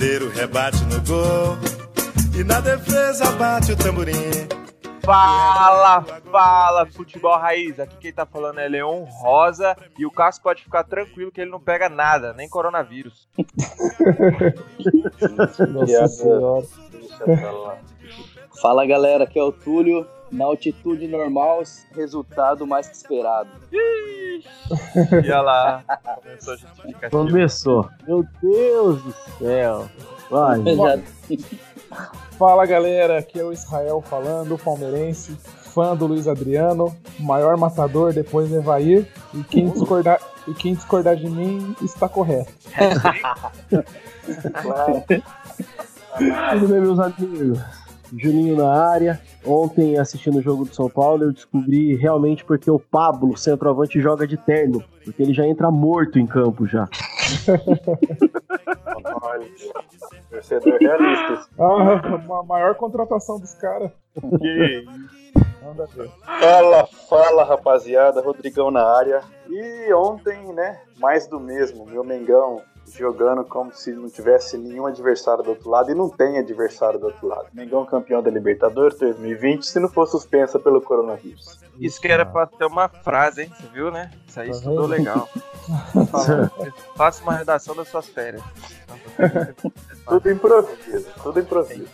pandeiro rebate no gol. E na defesa bate o tamborim. Fala, fala, futebol raiz. Aqui quem tá falando é Leon Rosa. E o Cássio pode ficar tranquilo que ele não pega nada, nem coronavírus. Nossa senhora. Fala galera, aqui é o Túlio. Na altitude normal, resultado mais que esperado. E olha lá, começou a justificativa. Começou. Meu Deus do céu. Vai. Já- Fala galera, aqui é o Israel falando, palmeirense, fã do Luiz Adriano, maior matador depois do Evair, e quem discordar, e quem discordar de mim está correto. Tudo bem, meus amigos? Juninho na área. Ontem, assistindo o jogo do São Paulo, eu descobri realmente porque o Pablo, centroavante, joga de terno. Porque ele já entra morto em campo já. Torcedor realista. Ah, uma maior contratação dos caras. Que. Fala, fala rapaziada, Rodrigão na área. E ontem, né, mais do mesmo, meu Mengão jogando como se não tivesse nenhum adversário do outro lado e não tem adversário do outro lado. Mengão campeão da Libertadores 2020, se não for suspensa pelo coronavírus. Isso que era pra ter uma frase, hein? Você viu, né? Isso aí Tá estudou legal. Faça uma redação das suas férias. Tudo improviso, tudo improviso.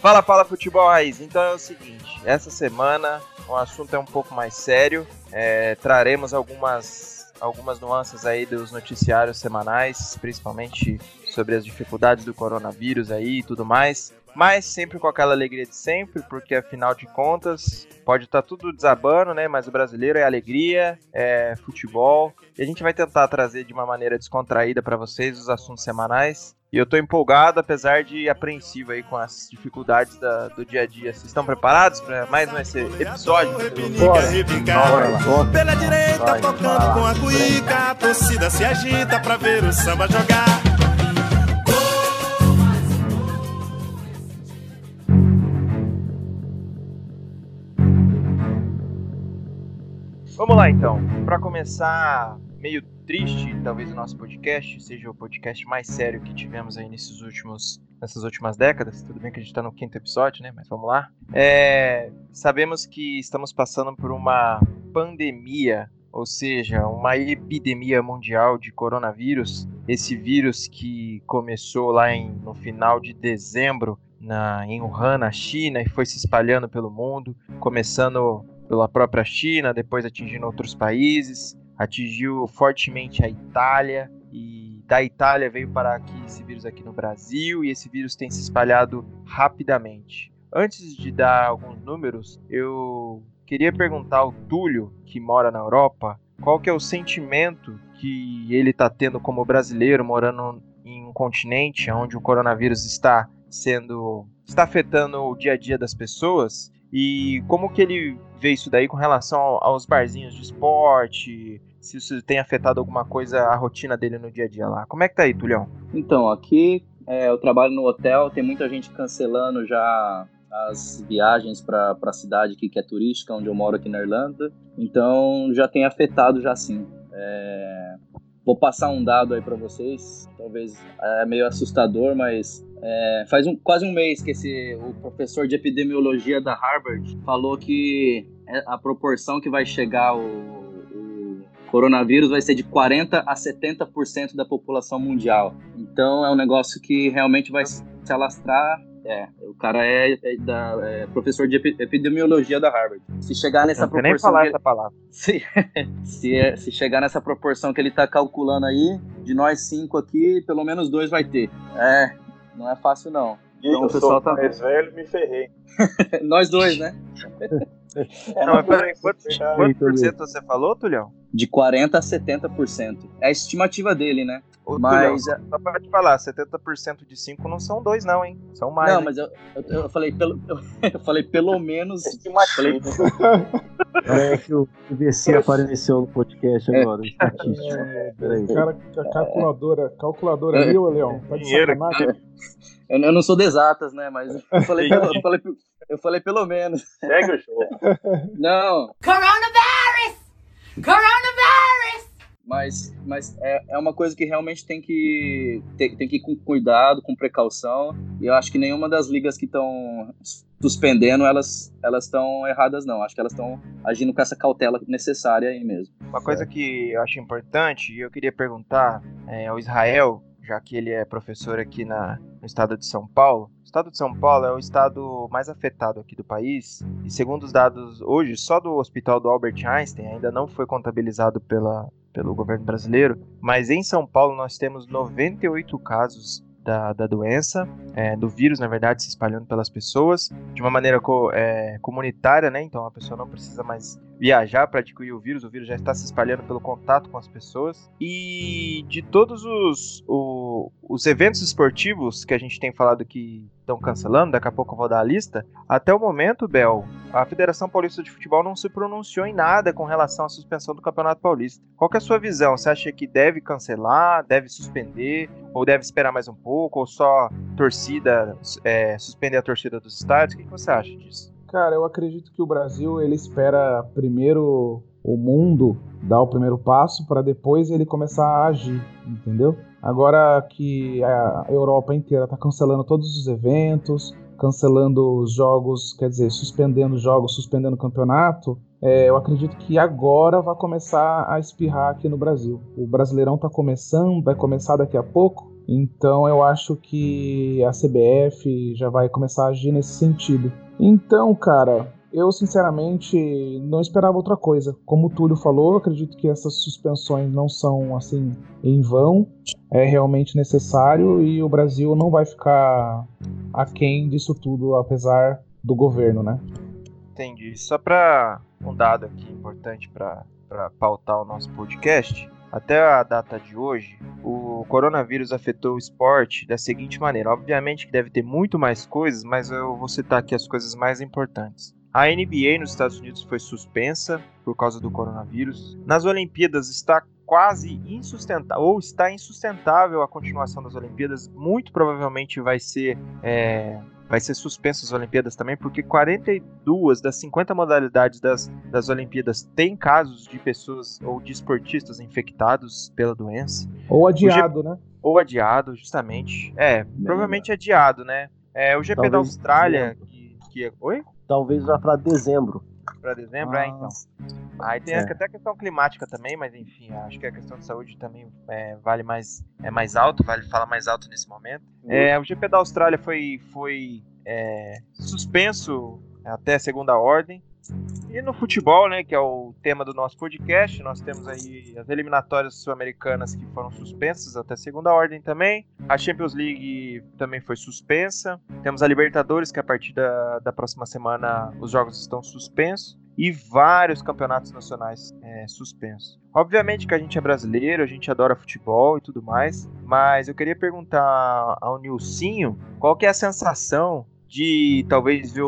Fala, fala futebol raiz. Então é o seguinte, essa semana o assunto é um pouco mais sério. É, traremos algumas algumas nuances aí dos noticiários semanais, principalmente sobre as dificuldades do coronavírus aí e tudo mais. Mas sempre com aquela alegria de sempre, porque afinal de contas pode estar tudo desabando, né? Mas o brasileiro é alegria, é futebol. E a gente vai tentar trazer de uma maneira descontraída para vocês os assuntos semanais. E eu tô empolgado, apesar de apreensivo aí com as dificuldades da- do dia a dia. Vocês estão preparados para mais um esse episódio? Bora. Pela direita, Vai, tocando com a cuíca. A torcida se agita pra ver o samba jogar. Vamos lá então. Para começar, meio triste, talvez o nosso podcast seja o podcast mais sério que tivemos aí nesses últimos, nessas últimas décadas. Tudo bem que a gente está no quinto episódio, né? Mas vamos lá. É, sabemos que estamos passando por uma pandemia, ou seja, uma epidemia mundial de coronavírus. Esse vírus que começou lá em, no final de dezembro na, em Wuhan, na China, e foi se espalhando pelo mundo, começando pela própria China, depois atingindo outros países, atingiu fortemente a Itália e da Itália veio para aqui esse vírus aqui no Brasil e esse vírus tem se espalhado rapidamente. Antes de dar alguns números, eu queria perguntar ao Túlio, que mora na Europa, qual que é o sentimento que ele está tendo como brasileiro morando em um continente onde o coronavírus está sendo está afetando o dia a dia das pessoas e como que ele vê isso daí com relação ao- aos barzinhos de esporte, se isso tem afetado alguma coisa a rotina dele no dia a dia lá. Como é que tá aí, Tulhão? Então, aqui é, eu trabalho no hotel, tem muita gente cancelando já as viagens para a cidade aqui que é turística, onde eu moro aqui na Irlanda. Então já tem afetado já sim. É, vou passar um dado aí para vocês, talvez é meio assustador, mas é, faz um- quase um mês que esse, o professor de epidemiologia da Harvard falou que é a proporção que vai chegar o coronavírus vai ser de 40 a 70% da população mundial. Então é um negócio que realmente vai se alastrar. É, o cara é, é da- é professor de epi- epidemiologia da Harvard. Se chegar nessa Não sei nem proporção falar que- essa palavra. se, se, é- se chegar nessa proporção que ele tá calculando aí, de nós cinco aqui, pelo menos dois vai ter. É, não é fácil não. Então, eu o pessoal sou tá- mais velho, me ferrei. nós dois, né? É, Não, mas peraí, quanto, Aí, quanto por cento você falou, Tulhão? De 40 a 70%. É a estimativa dele, né? Ô, Mas- Tulhão, só pra te falar, 70% de 5 não são dois não, hein? São mais, não, hein? mas eu, eu, eu falei pelo, eu falei pelo menos. Estimativa. Parece que o VC apareceu no podcast É. agora. Peraí. O cara, a calculadora, calculadora ali, ô Leão, tá de Dinheiro? Eu, eu não sou de exatas, né? Mas eu falei, pelo, eu falei, eu falei pelo menos. Segue o jogo. Não, Coronavirus! Coronavirus! Mas, mas é, é uma coisa que realmente tem que, tem, tem que ir com cuidado, com precaução. E eu acho que nenhuma das ligas que estão suspendendo, elas elas estão erradas, não. Acho que elas estão agindo com essa cautela necessária aí mesmo. Uma coisa que eu acho importante, e eu queria perguntar é, ao Israel, já que ele é professor aqui na, no estado de São Paulo. O estado de São Paulo é o estado mais afetado aqui do país, e segundo os dados hoje, só do hospital do Albert Einstein ainda não foi contabilizado pela, pelo governo brasileiro, mas em São Paulo nós temos 98 casos da, da doença, é, do vírus, na verdade, se espalhando pelas pessoas de uma maneira co, é, comunitária, né? Então a pessoa não precisa mais viajar para adquirir o vírus, o vírus já está se espalhando pelo contato com as pessoas. E de todos os, o, os eventos esportivos que a gente tem falado que estão cancelando, daqui a pouco eu vou dar a lista, até o momento, Bel, a Federação Paulista de Futebol não se pronunciou em nada com relação à suspensão do Campeonato Paulista. Qual é a sua visão? Você acha que deve cancelar, deve suspender, ou deve esperar mais um pouco, ou só torcida, é, suspender a torcida dos estádios? O que você acha disso? Cara, eu acredito que o Brasil ele espera primeiro o mundo dar o primeiro passo para depois ele começar a agir, entendeu? Agora que a Europa inteira está cancelando todos os eventos, cancelando os jogos, quer dizer, suspendendo jogos, suspendendo o campeonato, é, eu acredito que agora vai começar a espirrar aqui no Brasil. O Brasileirão está começando, vai começar daqui a pouco, então eu acho que a CBF já vai começar a agir nesse sentido. Então, cara, eu sinceramente não esperava outra coisa. Como o Túlio falou, acredito que essas suspensões não são assim em vão, é realmente necessário e o Brasil não vai ficar aquém disso tudo, apesar do governo, né? Entendi. Só para um dado aqui importante para pautar o nosso podcast. Até a data de hoje, o coronavírus afetou o esporte da seguinte maneira. Obviamente que deve ter muito mais coisas, mas eu vou citar aqui as coisas mais importantes. A NBA nos Estados Unidos foi suspensa por causa do coronavírus. Nas Olimpíadas está quase insustentável, ou está insustentável a continuação das Olimpíadas. Muito provavelmente vai ser é, vai ser suspensa as Olimpíadas também, porque 42 das 50 modalidades das, das Olimpíadas têm casos de pessoas ou de esportistas infectados pela doença. Ou adiado, G... né? Ou adiado, justamente. É, Bem, provavelmente adiado, né? É, o GP Talvez da Austrália, que, que. É, oi? Talvez vá para dezembro. Para dezembro, ah. é, então. Aí tem é. até a questão climática também, mas enfim, acho que a questão de saúde também é, vale mais, é mais alto, vale falar mais alto nesse momento. Uhum. É, o GP da Austrália foi, foi é, suspenso até segunda ordem. E no futebol, né, que é o tema do nosso podcast, nós temos aí as eliminatórias sul-americanas que foram suspensas até segunda ordem também. A Champions League também foi suspensa. Temos a Libertadores, que a partir da, da próxima semana os jogos estão suspensos. E vários campeonatos nacionais é, suspensos. Obviamente que a gente é brasileiro, a gente adora futebol e tudo mais, mas eu queria perguntar ao Nilcinho qual que é a sensação de talvez ver,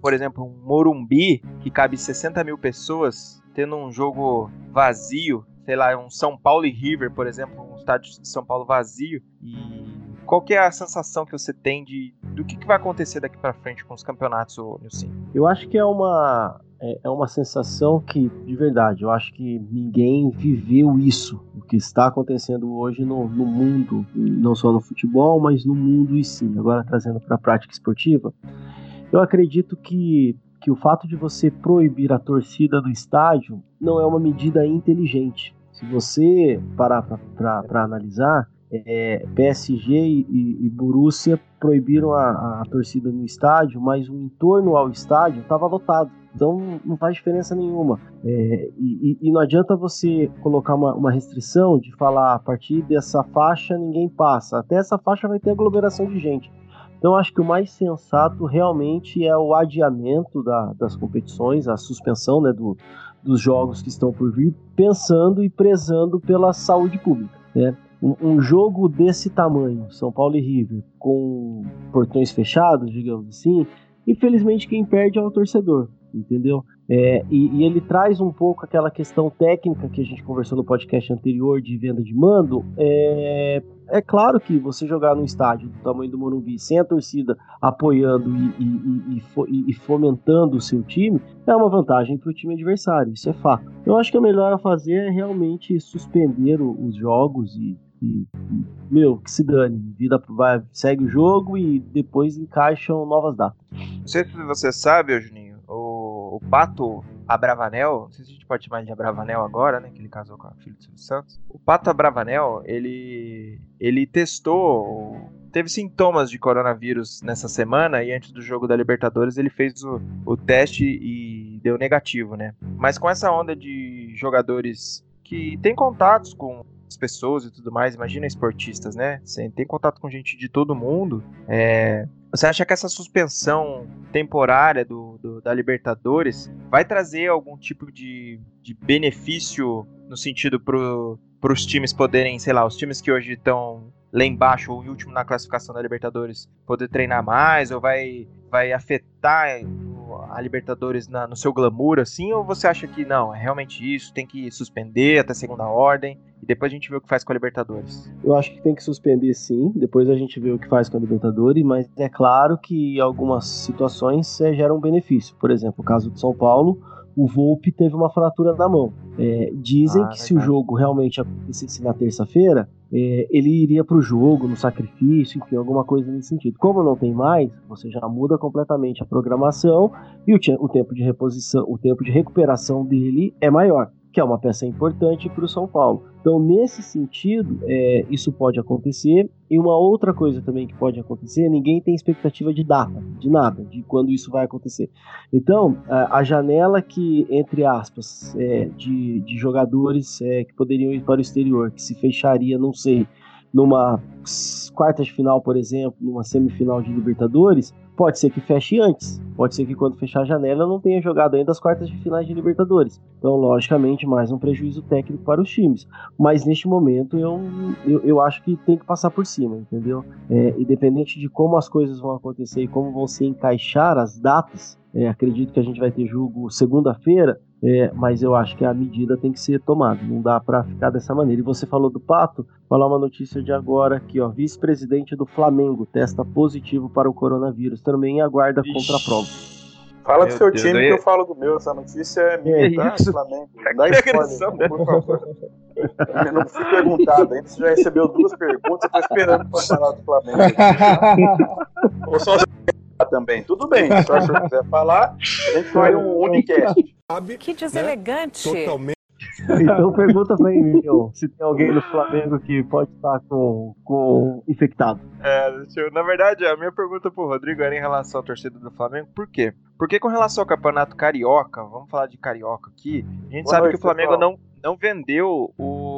por exemplo, um Morumbi que cabe 60 mil pessoas tendo um jogo vazio, sei lá, um São Paulo e River, por exemplo, um estádio de São Paulo vazio e qual que é a sensação que você tem de do que, que vai acontecer daqui para frente com os campeonatos, Nilson? Eu acho que é uma é, é uma sensação que, de verdade, eu acho que ninguém viveu isso, o que está acontecendo hoje no, no mundo, não só no futebol, mas no mundo e sim. Agora trazendo para a prática esportiva, eu acredito que, que o fato de você proibir a torcida do estádio não é uma medida inteligente. Se você parar para analisar, é, PSG e, e, Borussia proibiram a, a, torcida no estádio, mas o entorno ao estádio estava lotado. Então não faz diferença nenhuma. É, e, e, não adianta você colocar uma, uma, restrição de falar a partir dessa faixa ninguém passa. Até essa faixa vai ter aglomeração de gente. Então acho que o mais sensato realmente é o adiamento da, das competições, a suspensão né, do, dos jogos que estão por vir, pensando e prezando pela saúde pública. Né? Um, jogo desse tamanho, São Paulo e River, com portões fechados, digamos assim, infelizmente quem perde é o torcedor entendeu? É, e, e, ele traz um pouco aquela questão técnica que a gente conversou no podcast anterior de venda de mando. É, É claro que você jogar num estádio do tamanho do Morumbi, sem a torcida apoiando e, e, e, e fomentando o seu time, é uma vantagem para o time adversário, isso é fato. Eu acho que o melhor a fazer é realmente suspender os jogos e meu, que se dane. Vida vai, segue o jogo e depois encaixam novas datas. Não sei se você sabe, Juninho, o, o Pato Abravanel, não sei se a gente pode chamar de Abravanel agora, né? Que ele casou com a filha do Silvio Santos. O Pato Abravanel, ele, ele testou, teve sintomas de coronavírus nessa semana e antes do jogo da Libertadores ele fez o, o teste e deu negativo, né? Mas com essa onda de jogadores que têm contatos com pessoas e tudo mais, imagina esportistas, né? Você tem contato com gente de todo mundo. É... Você acha que essa suspensão temporária do, do, da Libertadores vai trazer algum tipo de, de benefício no sentido para os times poderem, sei lá, os times que hoje estão lá embaixo ou em último na classificação da Libertadores poder treinar mais ou vai, vai afetar a Libertadores na, no seu glamour assim ou você acha que não, é realmente isso, tem que suspender até segunda ordem e depois a gente vê o que faz com a Libertadores. Eu acho que tem que suspender sim, depois a gente vê o que faz com a Libertadores, mas é claro que algumas situações é, geram benefício. Por exemplo, o caso de São Paulo, o Volpe teve uma fratura na mão. É, dizem ah, que se o jogo realmente acontecesse na terça-feira, é, ele iria para o jogo, no sacrifício, enfim, alguma coisa nesse sentido. Como não tem mais, você já muda completamente a programação e o, o tempo de reposição, o tempo de recuperação dele é maior que é uma peça importante para o São Paulo. Então, nesse sentido, é, isso pode acontecer. E uma outra coisa também que pode acontecer, ninguém tem expectativa de data, de nada, de quando isso vai acontecer. Então, a, a janela que, entre aspas, é, de, de jogadores é, que poderiam ir para o exterior, que se fecharia, não sei, numa quarta de final, por exemplo, numa semifinal de Libertadores, pode ser que feche antes. Pode ser que quando fechar a janela não tenha jogado ainda as quartas de finais de Libertadores. Então, logicamente, mais um prejuízo técnico para os times. Mas neste momento eu, eu, eu acho que tem que passar por cima, entendeu? É, independente de como as coisas vão acontecer e como vão se encaixar as datas, é, acredito que a gente vai ter jogo segunda-feira. É, mas eu acho que a medida tem que ser tomada, não dá para ficar dessa maneira. E você falou do Pato, falar uma notícia de agora aqui, ó, vice-presidente do Flamengo testa positivo para o coronavírus, também aguarda contra a prova. Fala do seu Deus time Deus. que eu falo do meu, essa notícia é minha, tá? Flamengo. Dá spoiler, por favor. Eu não fui perguntado ainda, você já recebeu duas perguntas, eu tô esperando para falar do Flamengo. Ou só também. Tudo bem, se o senhor quiser falar, a gente vai um unicast. Que deselegante. Né? Totalmente. Então pergunta pra mim, se tem alguém no Flamengo que pode estar com, com infectado. É, eu, na verdade, a minha pergunta pro Rodrigo era em relação à torcida do Flamengo, por quê? Porque com relação ao campeonato carioca, vamos falar de carioca aqui, a gente Boa sabe noite, que o Flamengo não, não vendeu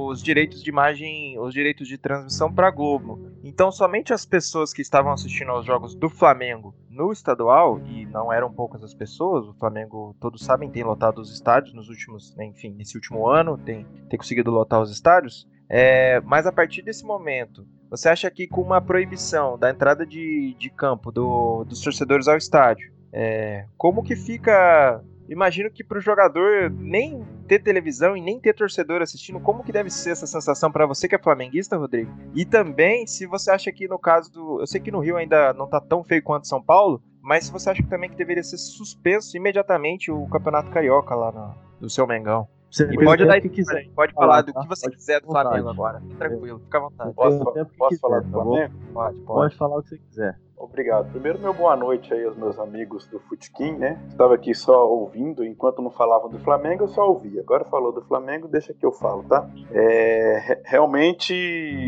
os direitos de imagem, os direitos de transmissão para Globo. Então, somente as pessoas que estavam assistindo aos jogos do Flamengo no estadual, e não eram poucas as pessoas, o Flamengo, todos sabem, tem lotado os estádios nos últimos, né, enfim, nesse último ano, tem, tem conseguido lotar os estádios. É, mas a partir desse momento, você acha que com uma proibição da entrada de, de campo do, dos torcedores ao estádio, é, como que fica imagino que para o jogador nem ter televisão e nem ter torcedor assistindo, como que deve ser essa sensação para você que é flamenguista, Rodrigo? E também, se você acha que no caso do, eu sei que no Rio ainda não tá tão feio quanto São Paulo, mas se você acha que também que deveria ser suspenso imediatamente o Campeonato Carioca lá no, do seu Mengão. Você e pode dar que quiser. Pode falar do tá? que você quiser do Flamengo agora. Tranquilo, fica à vontade. Posso, posso falar do tá Flamengo? Pode, pode. Pode falar o que você quiser. Obrigado. Primeiro, meu boa noite aí aos meus amigos do Futkin, né? Estava aqui só ouvindo, enquanto não falavam do Flamengo, eu só ouvia. Agora falou do Flamengo, deixa que eu falo, tá? É, realmente,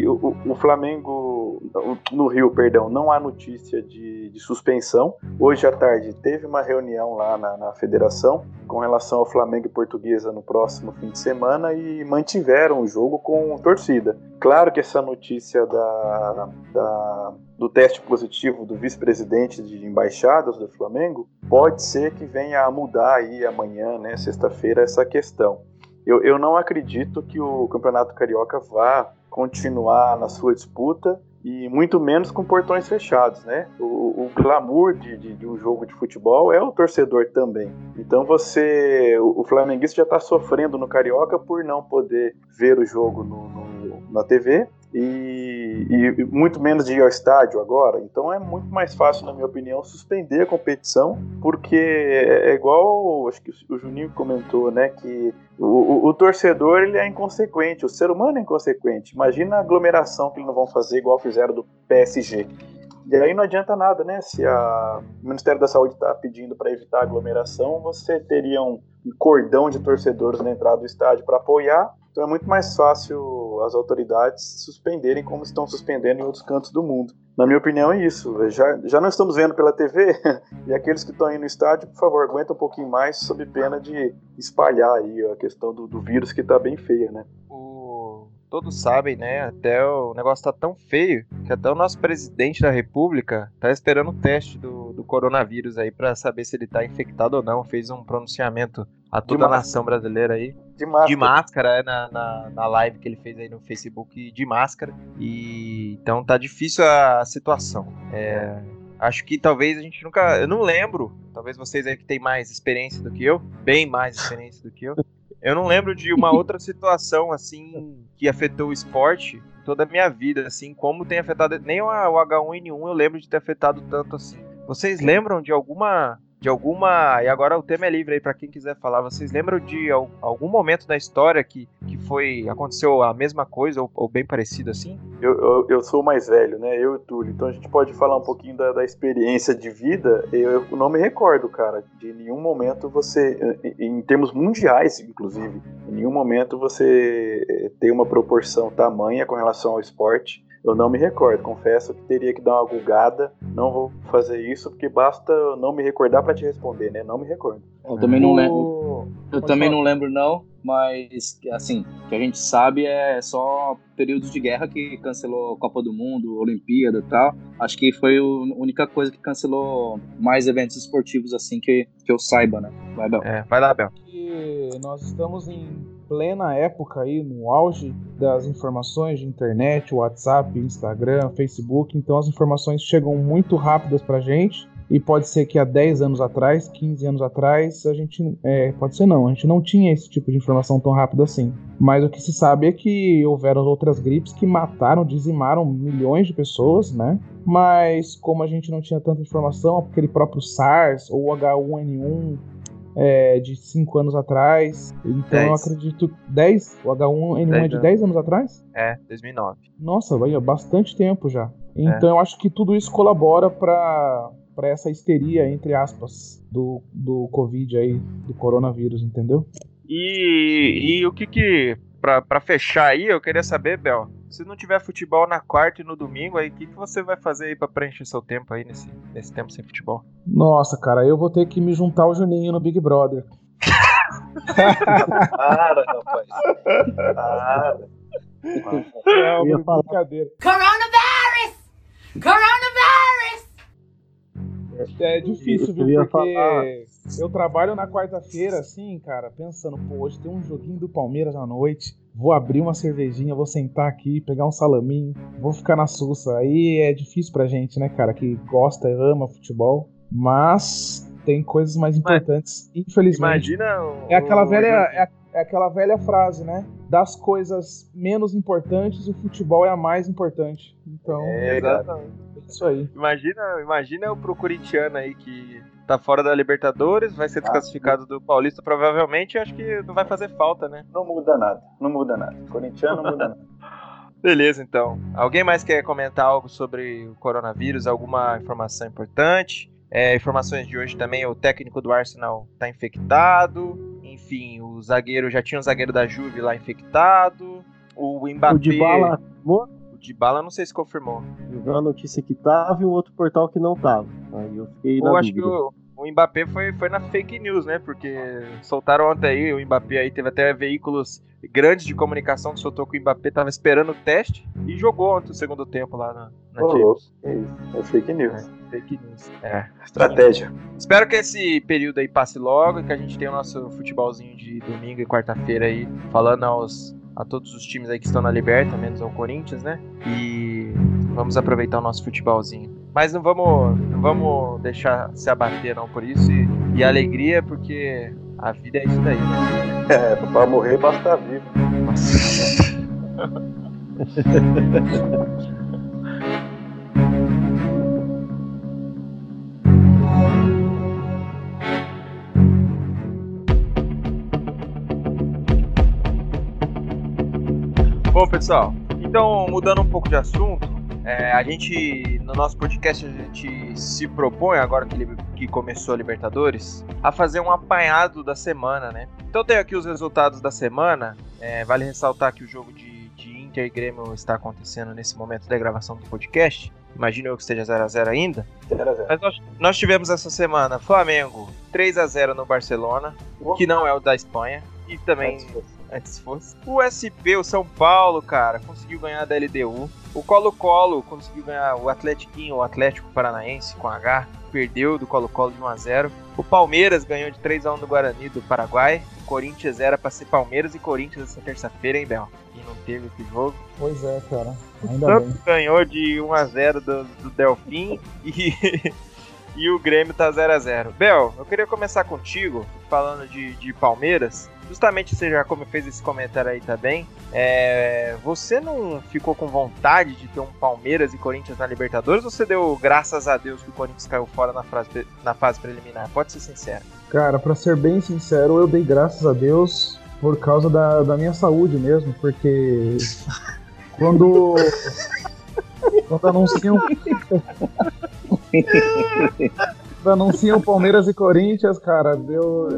o, o, Flamengo, no Rio, perdão, não há notícia de, de suspensão. Hoje à tarde teve uma reunião lá na, na federação com relação ao Flamengo e Portuguesa no próximo fim de semana e mantiveram o jogo com torcida. Claro que essa notícia da, da do teste positivo do vice-presidente de embaixadas do Flamengo, pode ser que venha a mudar aí amanhã, né, sexta-feira, essa questão. Eu, eu não acredito que o Campeonato Carioca vá continuar na sua disputa e muito menos com portões fechados, né? O, o glamour de, de, de, um jogo de futebol é o torcedor também. Então você, o, o flamenguista já está sofrendo no Carioca por não poder ver o jogo no, no, na TV e e, muito menos de ir ao estádio agora. Então é muito mais fácil, na minha opinião, suspender a competição, porque é igual, acho que o Juninho comentou, né, que o, o, o, torcedor ele é inconsequente, o ser humano é inconsequente. Imagina a aglomeração que eles não vão fazer igual fizeram do PSG. E aí não adianta nada, né? Se a, o Ministério da Saúde está pedindo para evitar aglomeração, você teria um cordão de torcedores na entrada do estádio para apoiar. Então é muito mais fácil as autoridades suspenderem como estão suspendendo em outros cantos do mundo. Na minha opinião é isso. Já, já não estamos vendo pela TV e aqueles que estão aí no estádio, por favor, aguenta um pouquinho mais sob pena de espalhar aí a questão do, do vírus que está bem feia, né? todos sabem, né? Até o negócio tá tão feio que até o nosso presidente da república tá esperando o teste do, do coronavírus aí para saber se ele tá infectado ou não. Fez um pronunciamento a toda a nação brasileira aí. De máscara. De máscara, é, na, na, na, live que ele fez aí no Facebook de máscara. E então tá difícil a, a situação. É, acho que talvez a gente nunca. Eu não lembro. Talvez vocês aí que têm mais experiência do que eu, bem mais experiência do que eu. Eu não lembro de uma outra situação assim que afetou o esporte toda a minha vida, assim, como tem afetado. Nem o H1N1 eu lembro de ter afetado tanto assim. Vocês lembram de alguma de alguma. E agora o tema é livre aí para quem quiser falar. Vocês lembram de algum momento da história que, que foi. aconteceu a mesma coisa ou, ou bem parecido assim? Eu, eu, eu, sou mais velho, né? Eu e o Túlio. Então a gente pode falar um pouquinho da, da experiência de vida. Eu, eu, não me recordo, cara, de nenhum momento você. Em termos mundiais, inclusive, em nenhum momento você eh, tem uma proporção tamanha com relação ao esporte eu não me recordo, confesso que teria que dar uma gulgada. Não vou fazer isso porque basta não me recordar para te responder, né? Não me recordo. Eu também não lembro. Eu também não lembro não, mas assim, que a gente sabe é só períodos de guerra que cancelou Copa do Mundo, Olimpíada e tal. Acho que foi a única coisa que cancelou mais eventos esportivos assim que, que eu saiba, né? Vai, Bel. É, vai lá, Bel. E nós estamos em plena época aí, no auge das informações de internet, WhatsApp, Instagram, Facebook, então as informações chegam muito rápidas pra gente. E pode ser que há 10 anos atrás, 15 anos atrás, a gente. É, pode ser não, a gente não tinha esse tipo de informação tão rápido assim. Mas o que se sabe é que houveram outras gripes que mataram, dizimaram milhões de pessoas, né? Mas como a gente não tinha tanta informação, aquele próprio SARS ou H1N1 é, de 5 anos atrás. Então dez. eu acredito. 10? O H1N1 é de 10 anos atrás? É, 2009. Nossa, vai bastante tempo já. Então é. eu acho que tudo isso colabora para para essa histeria, entre aspas, do, do Covid aí, do coronavírus, entendeu? E, e o que que, para fechar aí, eu queria saber, Bel, se não tiver futebol na quarta e no domingo, aí o que, que você vai fazer aí pra preencher seu tempo aí nesse, nesse tempo sem futebol? Nossa, cara, eu vou ter que me juntar ao Juninho no Big Brother. Para, rapaz. Para. É uma brincadeira. Coronavirus! Coronavirus! É difícil, viu? Porque falar. eu trabalho na quarta-feira, assim, cara, pensando, pô, hoje tem um joguinho do Palmeiras à noite vou abrir uma cervejinha, vou sentar aqui, pegar um salaminho, vou ficar na sussa. Aí é difícil pra gente, né, cara, que gosta, ama futebol, mas tem coisas mais importantes, mas, infelizmente. Imagina o, é aquela o, velha é, é, aquela velha frase, né? Das coisas menos importantes, o futebol é a mais importante. Então, é, exatamente. É isso aí. Imagina, imagina o pro corintiano aí que tá fora da Libertadores, vai ser ah, desclassificado do Paulista provavelmente, acho que não vai fazer falta, né? Não muda nada, não muda nada. Corintiano não muda nada. Beleza, então. Alguém mais quer comentar algo sobre o coronavírus? Alguma informação importante? É, informações de hoje também, o técnico do Arsenal tá infectado. Enfim, o zagueiro, já tinha um zagueiro da Juve lá infectado. O Mbappé... O Dybala de bala, não sei se confirmou. Eu vi uma notícia que tava e um outro portal que não tava. Aí eu fiquei na Eu acho que o, o Mbappé foi, foi na fake news, né? Porque soltaram ontem aí, o Mbappé aí teve até veículos grandes de comunicação que soltou que o Mbappé tava esperando o teste e jogou ontem o segundo tempo lá na, na oh, É isso, é fake news. É, fake news. É. Estratégia. Espero que esse período aí passe logo e que a gente tenha o nosso futebolzinho de domingo e quarta-feira aí, falando aos a todos os times aí que estão na Liberta, menos ao Corinthians, né? E vamos aproveitar o nosso futebolzinho. Mas não vamos, não vamos deixar se abater não por isso e, e a alegria porque a vida é isso daí. Né? É, para morrer basta vivo. Bom, pessoal, então mudando um pouco de assunto, é, a gente, no nosso podcast, a gente se propõe, agora que, que começou a Libertadores, a fazer um apanhado da semana, né? Então tenho aqui os resultados da semana. É, vale ressaltar que o jogo de, de Inter e Grêmio está acontecendo nesse momento da gravação do podcast. Imagino eu que esteja 0x0 ainda. 0x0. Mas nós, nós tivemos essa semana Flamengo 3x0 no Barcelona, que não é o da Espanha. E também Antes fosse. antes fosse. O SP, o São Paulo, cara, conseguiu ganhar da LDU. O Colo-Colo conseguiu ganhar o Atletiquinho, o Atlético Paranaense com H, perdeu do Colo-Colo de 1 a 0. O Palmeiras ganhou de 3 a 1 do Guarani do Paraguai. O Corinthians era pra ser Palmeiras e Corinthians essa terça-feira, hein, Bel? E não teve esse jogo. Pois é, cara. Ainda Santos bem. ganhou de 1 a 0 do, do Delfim e, e o Grêmio tá 0 a 0 Bel, eu queria começar contigo, falando de, de Palmeiras. Justamente você já como fez esse comentário aí também. É, você não ficou com vontade de ter um Palmeiras e Corinthians na Libertadores ou você deu graças a Deus que o Corinthians caiu fora na fase, na fase preliminar? Pode ser sincero. Cara, pra ser bem sincero, eu dei graças a Deus por causa da, da minha saúde mesmo, porque quando. Quando anunciam. anunciam Palmeiras e Corinthians, cara, deu.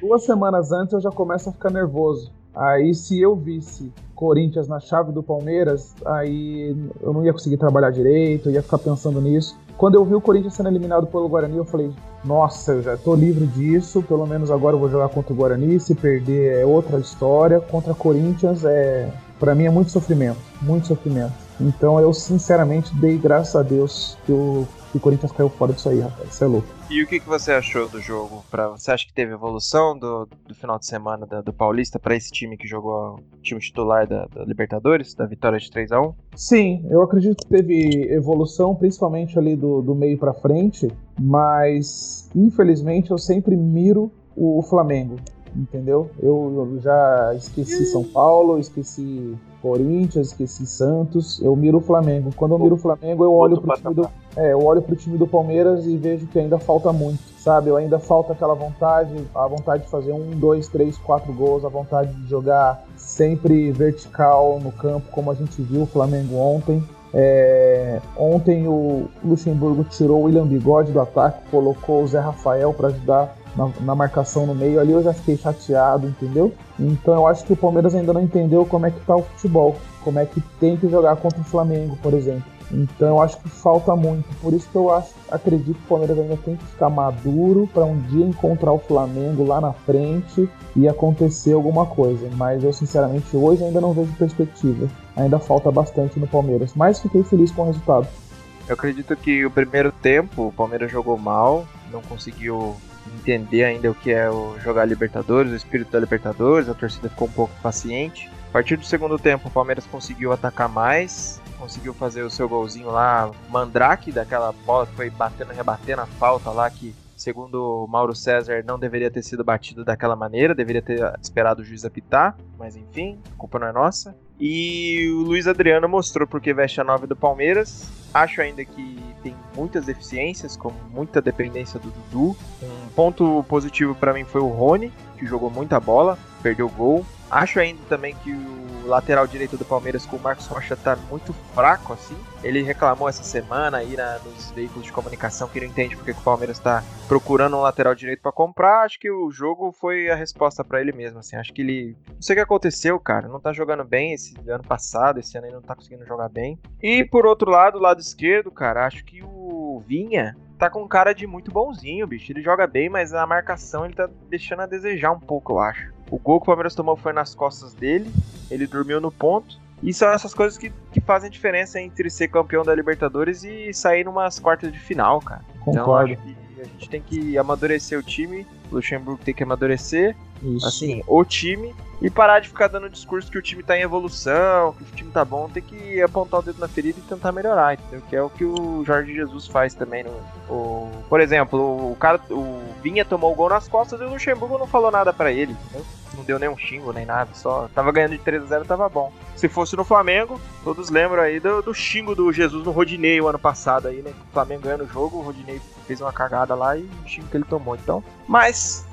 Duas semanas antes eu já começo a ficar nervoso. Aí se eu visse Corinthians na chave do Palmeiras, aí eu não ia conseguir trabalhar direito, eu ia ficar pensando nisso. Quando eu vi o Corinthians sendo eliminado pelo Guarani, eu falei, nossa, eu já tô livre disso, pelo menos agora eu vou jogar contra o Guarani, se perder é outra história. Contra Corinthians é, para mim é muito sofrimento, muito sofrimento. Então eu sinceramente dei graças a Deus que o, que o Corinthians caiu fora disso aí, rapaz. Isso é louco. E o que, que você achou do jogo? Pra, você acha que teve evolução do, do final de semana da- do Paulista para esse time que jogou o time titular da, da Libertadores, da vitória de 3 a 1 Sim, eu acredito que teve evolução, principalmente ali do, do meio pra frente, mas infelizmente eu sempre miro o Flamengo, entendeu? Eu, eu já esqueci São Paulo, esqueci Corinthians, esqueci Santos, eu miro o Flamengo. Quando eu miro o Flamengo, eu olho pro time do, é, eu olho pro time do Palmeiras e vejo que ainda falta muito, sabe? Eu ainda falta aquela vontade, a vontade de fazer um, dois, três, quatro gols, a vontade de jogar sempre vertical no campo, como a gente viu o Flamengo ontem. É, ontem o Luxemburgo tirou o William Bigode do ataque, colocou o Zé Rafael para ajudar na, na marcação no meio. Ali eu já fiquei chateado, entendeu? Então eu acho que o Palmeiras ainda não entendeu como é que tá o futebol, como é que tem que jogar contra o Flamengo, por exemplo. Então eu acho que falta muito. Por isso que eu acho, acredito que o Palmeiras ainda tem que ficar maduro para um dia encontrar o Flamengo lá na frente e acontecer alguma coisa. Mas eu sinceramente hoje ainda não vejo perspectiva. Ainda falta bastante no Palmeiras. Mas fiquei feliz com o resultado. Eu acredito que o primeiro tempo o Palmeiras jogou mal, não conseguiu entender ainda o que é o jogar Libertadores, o espírito da Libertadores, a torcida ficou um pouco paciente. A partir do segundo tempo, o Palmeiras conseguiu atacar mais, conseguiu fazer o seu golzinho lá, Mandrake, daquela bola que foi batendo, rebatendo a falta lá, que segundo Mauro César não deveria ter sido batido daquela maneira, deveria ter esperado o juiz apitar, mas enfim, a culpa não é nossa. E o Luiz Adriano mostrou porque veste a 9 do Palmeiras. Acho ainda que tem muitas deficiências, como muita dependência do Dudu. Um ponto positivo para mim foi o Rony, que jogou muita bola, perdeu gol. Acho ainda também que o lateral direito do Palmeiras com o Marcos Rocha tá muito fraco assim. Ele reclamou essa semana aí na- nos veículos de comunicação que não entende porque que o Palmeiras tá procurando um lateral direito para comprar. Acho que o jogo foi a resposta para ele mesmo assim. Acho que ele não sei o que aconteceu, cara. Não tá jogando bem esse ano passado, esse ano ele não tá conseguindo jogar bem. E por outro lado, lado esquerdo, cara, acho que o Vinha tá com cara de muito bonzinho, bicho. Ele joga bem, mas a marcação ele tá deixando a desejar um pouco, eu acho. O gol que o Palmeiras tomou foi nas costas dele, ele dormiu no ponto. E são essas coisas que, que fazem diferença entre ser campeão da Libertadores e sair numas quartas de final, cara. Então Concordo. acho que a gente tem que amadurecer o time, o Luxemburgo tem que amadurecer, Isso. assim, o time e parar de ficar dando discurso que o time tá em evolução, que o time tá bom, tem que apontar o dedo na ferida e tentar melhorar, entendeu? Que é o que o Jorge Jesus faz também no, o, por exemplo, o cara, o Vinha tomou o gol nas costas e o Luxemburgo não falou nada pra ele, entendeu? Não deu nem um xingo nem nada, só tava ganhando de 3 a 0, tava bom. Se fosse no Flamengo, todos lembram aí do, do xingo do Jesus no Rodinei o ano passado aí, né? O Flamengo ganhando o jogo, o Rodinei fez uma cagada lá e o xingo que ele tomou, então. Mas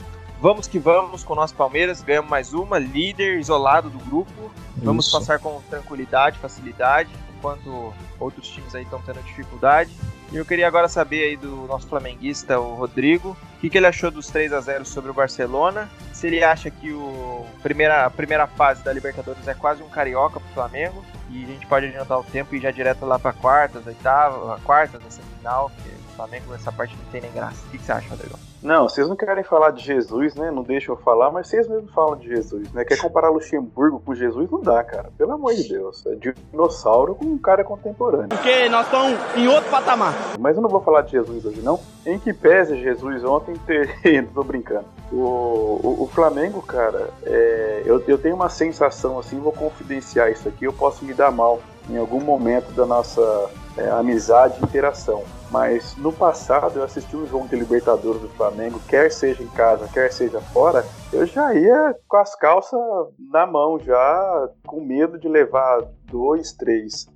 Vamos que vamos com o nosso Palmeiras, ganhamos mais uma, líder isolado do grupo. Vamos Isso. passar com tranquilidade, facilidade, enquanto outros times aí estão tendo dificuldade. E eu queria agora saber aí do nosso flamenguista, o Rodrigo, o que, que ele achou dos 3 a 0 sobre o Barcelona, se ele acha que o primeira, a primeira fase da Libertadores é quase um carioca pro Flamengo, e a gente pode adiantar o tempo e ir já direto lá para quartas, oitava, quartas, semifinal, o Flamengo nessa parte não tem nem graça. O que, que você acha, Rodrigo? Não, vocês não querem falar de Jesus, né? Não deixam eu falar, mas vocês mesmos falam de Jesus, né? Quer comparar Luxemburgo com Jesus? Não dá, cara. Pelo amor de Deus. É dinossauro com um cara contemporâneo. Porque nós estamos em outro patamar. Mas eu não vou falar de Jesus hoje, não. Em que pese Jesus ontem ter. Tô brincando. O, o, o Flamengo, cara, é, eu, eu tenho uma sensação assim, vou confidenciar isso aqui, eu posso me dar mal em algum momento da nossa é, amizade e interação. Mas no passado eu assisti um jogo de Libertadores do Flamengo, quer seja em casa, quer seja fora, eu já ia com as calças na mão, já com medo de levar dois, três.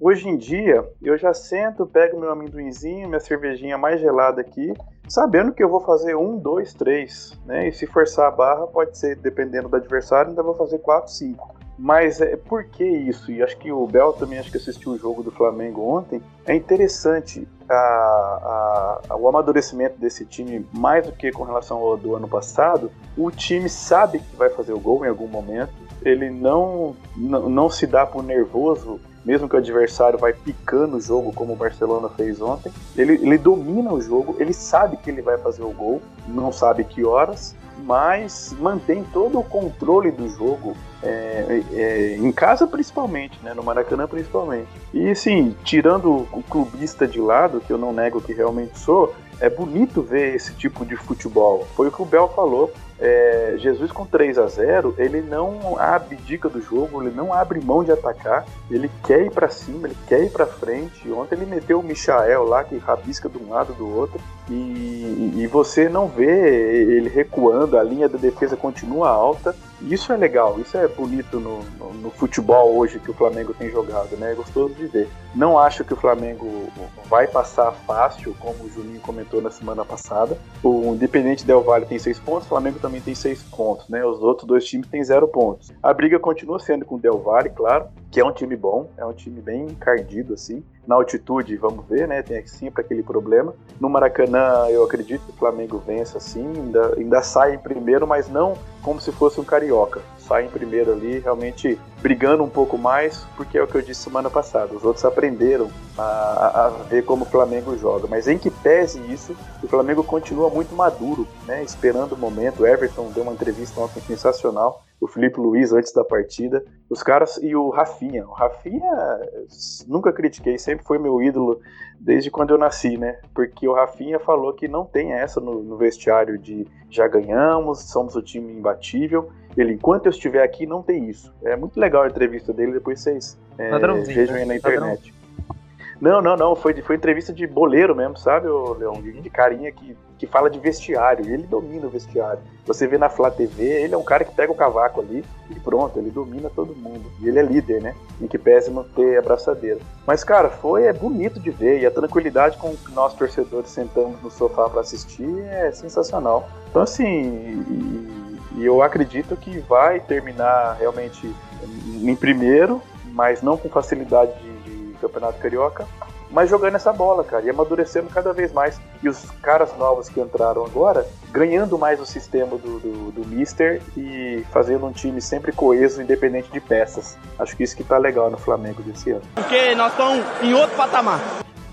Hoje em dia, eu já sento, pego meu amendoinzinho, minha cervejinha mais gelada aqui, sabendo que eu vou fazer um, dois, três, né? E se forçar a barra, pode ser, dependendo do adversário, ainda vou fazer quatro, cinco. Mas é, por que isso? E acho que o Bel também acho que assistiu o jogo do Flamengo ontem. É interessante a, a, o amadurecimento desse time, mais do que com relação ao do ano passado. O time sabe que vai fazer o gol em algum momento. Ele não, não, não se dá por nervoso mesmo que o adversário vai picando o jogo, como o Barcelona fez ontem, ele, ele domina o jogo, ele sabe que ele vai fazer o gol, não sabe que horas, mas mantém todo o controle do jogo, é, é, em casa principalmente, né, no Maracanã principalmente. E assim, tirando o clubista de lado, que eu não nego que realmente sou, é bonito ver esse tipo de futebol. Foi o que o Bel falou. É, Jesus com 3 a 0 ele não abre dica do jogo, ele não abre mão de atacar, ele quer ir para cima, ele quer ir para frente. Ontem ele meteu o Michael lá que rabisca de um lado do outro e, e você não vê ele recuando, a linha da defesa continua alta. Isso é legal, isso é bonito no, no, no futebol hoje que o Flamengo tem jogado, né? É gostoso de ver. Não acho que o Flamengo vai passar fácil, como o Juninho comentou na semana passada. O Independente Del Valle tem seis pontos, o Flamengo também tem seis pontos, né? Os outros dois times têm zero pontos. A briga continua sendo com o Del Valle, claro, que é um time bom, é um time bem encardido, assim. Na altitude, vamos ver, né? Tem sempre aquele problema. No Maracanã, eu acredito que o Flamengo vença, assim, ainda, ainda sai em primeiro, mas não como se fosse um carioca. Sai em primeiro ali, realmente brigando um pouco mais, porque é o que eu disse semana passada. Os outros aprenderam a, a ver como o Flamengo joga. Mas em que pese isso, o Flamengo continua muito maduro, né? Esperando o momento. O Everton deu uma entrevista ontem sensacional o Felipe Luiz antes da partida, os caras e o Rafinha. O Rafinha nunca critiquei, sempre foi meu ídolo desde quando eu nasci, né? Porque o Rafinha falou que não tem essa no, no vestiário de já ganhamos, somos o time imbatível. Ele, enquanto eu estiver aqui, não tem isso. É muito legal a entrevista dele, depois vocês é, vejam aí na internet. Não, não, não. Foi, foi entrevista de boleiro mesmo, sabe, o Leão? De, carinha que, que fala de vestiário. E ele domina o vestiário. Você vê na Flá TV, ele é um cara que pega o cavaco ali e pronto, ele domina todo mundo. E ele é líder, né? Em que pese manter a braçadeira. Mas, cara, foi é bonito de ver. E a tranquilidade com que nós, torcedores, sentamos no sofá para assistir é sensacional. Então, assim, e, e eu acredito que vai terminar realmente em primeiro, mas não com facilidade de Campeonato Carioca, mas jogando essa bola, cara, e amadurecendo cada vez mais. E os caras novos que entraram agora, ganhando mais o sistema do, do, do Mister e fazendo um time sempre coeso, independente de peças. Acho que isso que tá legal no Flamengo desse ano. Porque nós estamos em outro patamar.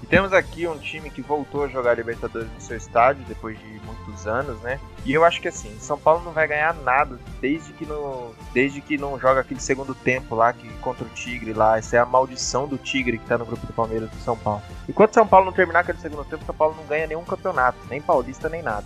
Temos aqui um time que voltou a jogar Libertadores no seu estádio depois de muitos anos, né? E eu acho que assim, São Paulo não vai ganhar nada desde que não, desde que não joga aquele segundo tempo lá que contra o Tigre lá. Essa é a maldição do Tigre que tá no grupo do Palmeiras do São Paulo. Enquanto São Paulo não terminar aquele segundo tempo, São Paulo não ganha nenhum campeonato, nem paulista nem nada.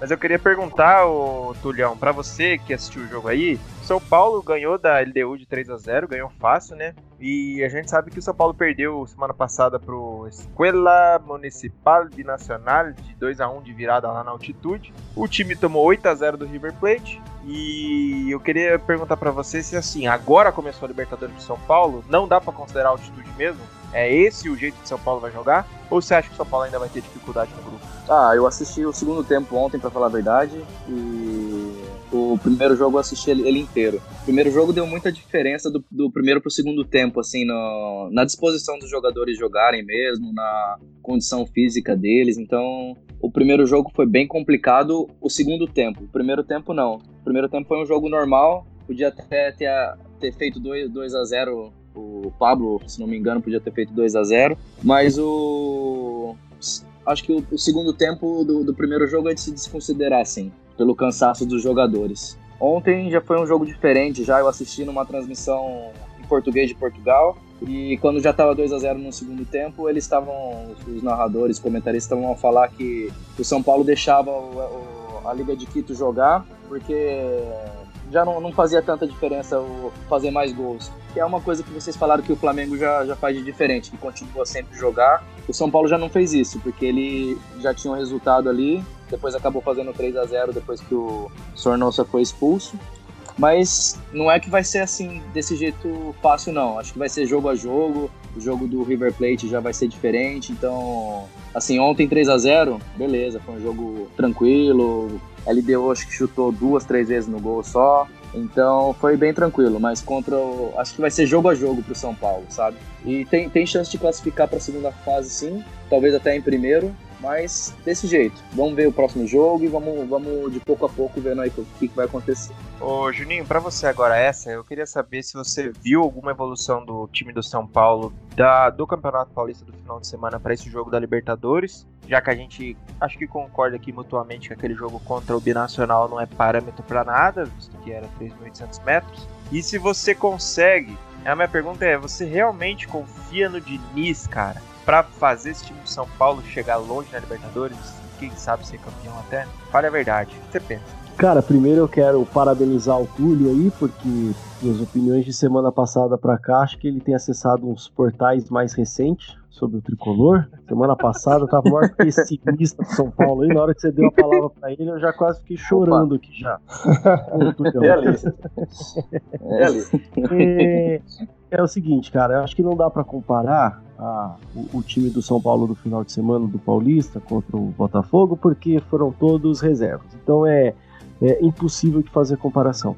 Mas eu queria perguntar, ô, Tulhão, para você que assistiu o jogo aí, São Paulo ganhou da LDU de 3 a 0 ganhou fácil, né? E a gente sabe que o São Paulo perdeu semana passada pro Escola Municipal de Nacional de 2 a 1 de virada lá na altitude. O time tomou 8 a 0 do River Plate. E eu queria perguntar para você se assim, agora começou a Libertadores de São Paulo, não dá para considerar altitude mesmo? É esse o jeito que São Paulo vai jogar? Ou você acha que São Paulo ainda vai ter dificuldade no grupo? Ah, eu assisti o segundo tempo ontem, para falar a verdade, e O primeiro jogo eu assisti ele, inteiro. O primeiro jogo deu muita diferença do, do primeiro pro segundo tempo, assim, no, na disposição dos jogadores jogarem mesmo, na condição física deles. Então, o primeiro jogo foi bem complicado. O segundo tempo, o primeiro tempo não. O primeiro tempo foi um jogo normal. Podia até ter, ter feito 2, 2 a 0 o Pablo, se não me engano, podia ter feito 2 a 0 mas o acho que o, segundo tempo do, do, primeiro jogo é de se desconsiderar, assim, pelo cansaço dos jogadores. Ontem já foi um jogo diferente, já eu assisti numa transmissão em português de Portugal, e quando já estava 2 a 0 no segundo tempo, eles estavam, os narradores, comentaristas estavam a falar que o São Paulo deixava o, o, a Liga de Quito jogar, porque já não, não fazia tanta diferença o fazer mais gols. Que é uma coisa que vocês falaram que o Flamengo já, já faz de diferente, que continua sempre jogar. O São Paulo já não fez isso, porque ele já tinha um resultado ali, depois acabou fazendo 3 a 0 depois que o Sornosa foi expulso. Mas não é que vai ser assim, desse jeito fácil, não. Acho que vai ser jogo a jogo. O jogo do River Plate já vai ser diferente. Então, assim, ontem 3 a 0 beleza, foi um jogo tranquilo. LDU acho que chutou duas, três vezes no gol só. Então foi bem tranquilo, mas contra o. Acho que vai ser jogo a jogo pro São Paulo, sabe? E tem, tem chance de classificar para a segunda fase, sim. Talvez até em primeiro. Mas desse jeito, vamos ver o próximo jogo e vamos, vamos de pouco a pouco vendo aí o que, que vai acontecer. Ô Juninho, para você agora essa, eu queria saber se você viu alguma evolução do time do São Paulo da, do Campeonato Paulista do final de semana para esse jogo da Libertadores, já que a gente acho que concorda aqui mutuamente que aquele jogo contra o Binacional não é parâmetro para nada, visto que era 3.800 metros. E se você consegue, a minha pergunta é, você realmente confia no Diniz, cara? Para fazer esse time do São Paulo chegar longe na Libertadores, quem sabe ser campeão até? Fale a verdade, o que você pensa? Cara, primeiro eu quero parabenizar o Túlio aí, porque nas opiniões de semana passada para cá, acho que ele tem acessado uns portais mais recentes sobre o tricolor. Semana passada eu tava maior pessimista do São Paulo aí, na hora que você deu a palavra para ele, eu já quase fiquei chorando Opa. aqui já. Realista. Realista. É, é o seguinte, cara, eu acho que não dá para comparar a, o, o, time do São Paulo do final de semana do Paulista contra o Botafogo, porque foram todos reservas. Então é, é impossível de fazer comparação.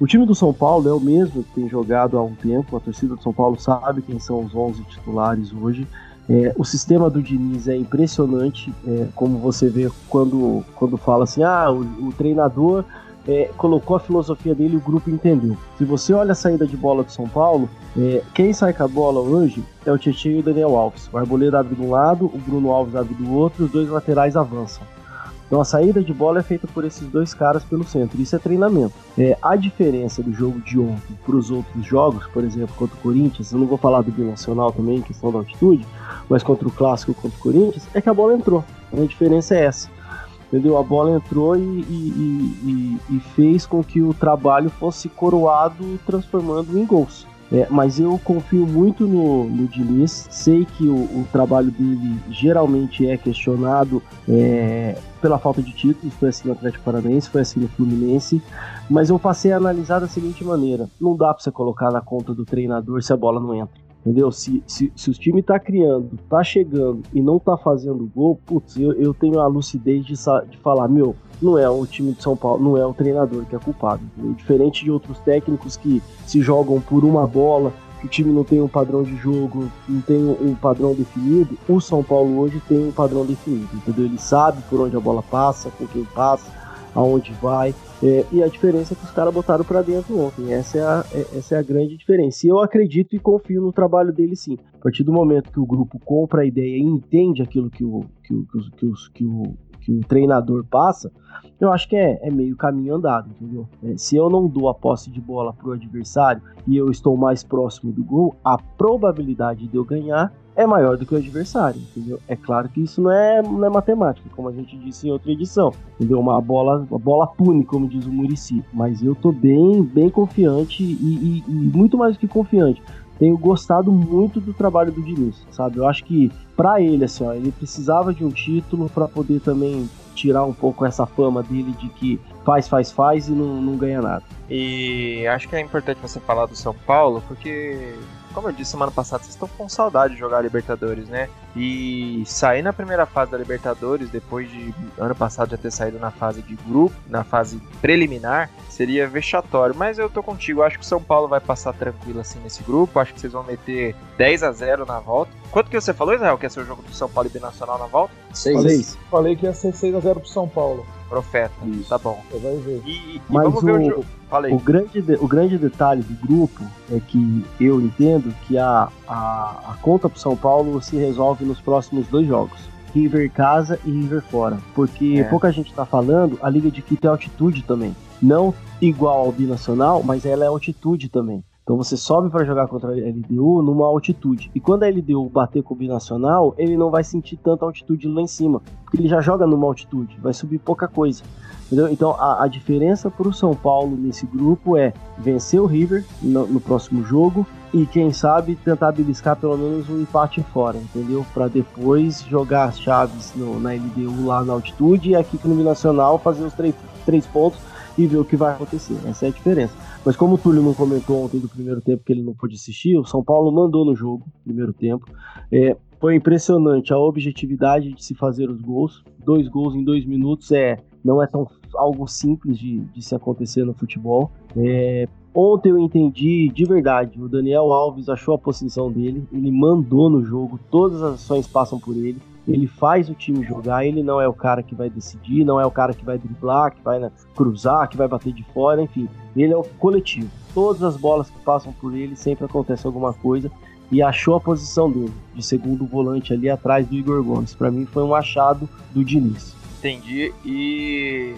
O time do São Paulo é o mesmo que tem jogado há um tempo, a torcida do São Paulo sabe quem são os 11 titulares hoje. É, o sistema do Diniz é impressionante, é, como você vê quando, quando fala assim: ah, o, o treinador é, colocou a filosofia dele e o grupo entendeu. Se você olha a saída de bola do São Paulo, é, quem sai com a bola hoje é o Tietchan e o Daniel Alves. O Arboleda abre de um lado, o Bruno Alves abre do outro, os dois laterais avançam. Então a saída de bola é feita por esses dois caras pelo centro. Isso é treinamento. É, a diferença do jogo de ontem para os outros jogos, por exemplo, contra o Corinthians, eu não vou falar do Binacional também, questão da altitude, mas contra o Clássico contra o Corinthians, é que a bola entrou. A diferença é essa entendeu? A bola entrou e, e, e, e, fez com que o trabalho fosse coroado, transformando em gols. É, mas eu confio muito no, no Diniz, sei que o, o trabalho dele geralmente é questionado é, pela falta de títulos, foi assim no Atlético Paranaense, foi assim no Fluminense, mas eu passei a analisar da seguinte maneira: não dá para você colocar na conta do treinador se a bola não entra. Entendeu? Se, se, se o time tá criando, tá chegando e não tá fazendo gol, putz, eu, eu tenho a lucidez de, de falar, meu, não é o time de São Paulo, não é o treinador que é culpado. Entendeu? Diferente de outros técnicos que se jogam por uma bola, o time não tem um padrão de jogo, não tem um padrão definido, o São Paulo hoje tem um padrão definido, entendeu? Ele sabe por onde a bola passa, com quem passa, aonde vai. É, e a diferença é que os caras botaram para dentro ontem. Essa é, a, é, essa é a grande diferença. E eu acredito e confio no trabalho dele sim. A partir do momento que o grupo compra a ideia e entende aquilo que o, que o, que o, que o, que o, que o treinador passa, eu acho que é, é meio caminho andado, entendeu? É, se eu não dou a posse de bola pro adversário e eu estou mais próximo do gol, a probabilidade de eu ganhar é maior do que o adversário, entendeu? É claro que isso não é, não é matemática, como a gente disse em outra edição, entendeu? Uma bola, uma bola pune, como diz o Murici, mas eu tô bem, bem confiante e, e, e muito mais do que confiante. Tenho gostado muito do trabalho do Diniz, sabe? Eu acho que para ele, assim, ó, ele precisava de um título para poder também tirar um pouco essa fama dele de que faz, faz, faz e não, não ganha nada. E acho que é importante você falar do São Paulo, porque como eu disse semana passada, vocês estão com saudade de jogar a Libertadores, né? E sair na primeira fase da Libertadores, depois de ano passado já ter saído na fase de grupo, na fase preliminar, seria vexatório. Mas eu tô contigo, acho que o São Paulo vai passar tranquilo assim nesse grupo. Acho que vocês vão meter 10 a 0 na volta. Quanto que você falou, Israel, que ia ser o jogo do São Paulo e Binacional na volta? Falei, falei que ia ser 6x0 pro São Paulo. Profeta, Isso. tá bom. Você vai ver. E, e Mas vamos ver o o- jogo. O grande, de- o grande detalhe do grupo é que eu entendo que a, a, a conta pro São Paulo se resolve nos próximos dois jogos. River casa e River fora. Porque É. pouca gente tá falando, a Liga de Quito é altitude também. Não igual ao binacional, mas ela é altitude também. Então você sobe para jogar contra a LDU numa altitude. E quando a LDU bater com o binacional, ele não vai sentir tanta altitude lá em cima. Porque ele já joga numa altitude, vai subir pouca coisa. Entendeu? Então a, a diferença para o São Paulo nesse grupo é vencer o River no, no próximo jogo e quem sabe tentar beliscar pelo menos um empate fora, entendeu? Para depois jogar as chaves no- na LDU lá na altitude e aqui no Nacional fazer os três, três pontos e ver o que vai acontecer. Essa é a diferença. Mas como o Túlio não comentou ontem do primeiro tempo que ele não pôde assistir, o São Paulo mandou no jogo, primeiro tempo. É, foi impressionante a objetividade de se fazer os gols. Dois gols em dois minutos é não é tão algo simples de, de se acontecer no futebol. É, ontem eu entendi de verdade. O Daniel Alves achou a posição dele, ele mandou no jogo, todas as ações passam por ele. Ele faz o time jogar, ele não é o cara que vai decidir, não é o cara que vai driblar, que vai né, cruzar, que vai bater de fora, enfim. Ele é o coletivo. Todas as bolas que passam por ele sempre acontece alguma coisa e achou a posição dele, de segundo volante ali atrás do Igor Gomes. Para mim foi um achado do Diniz. Entendi. E.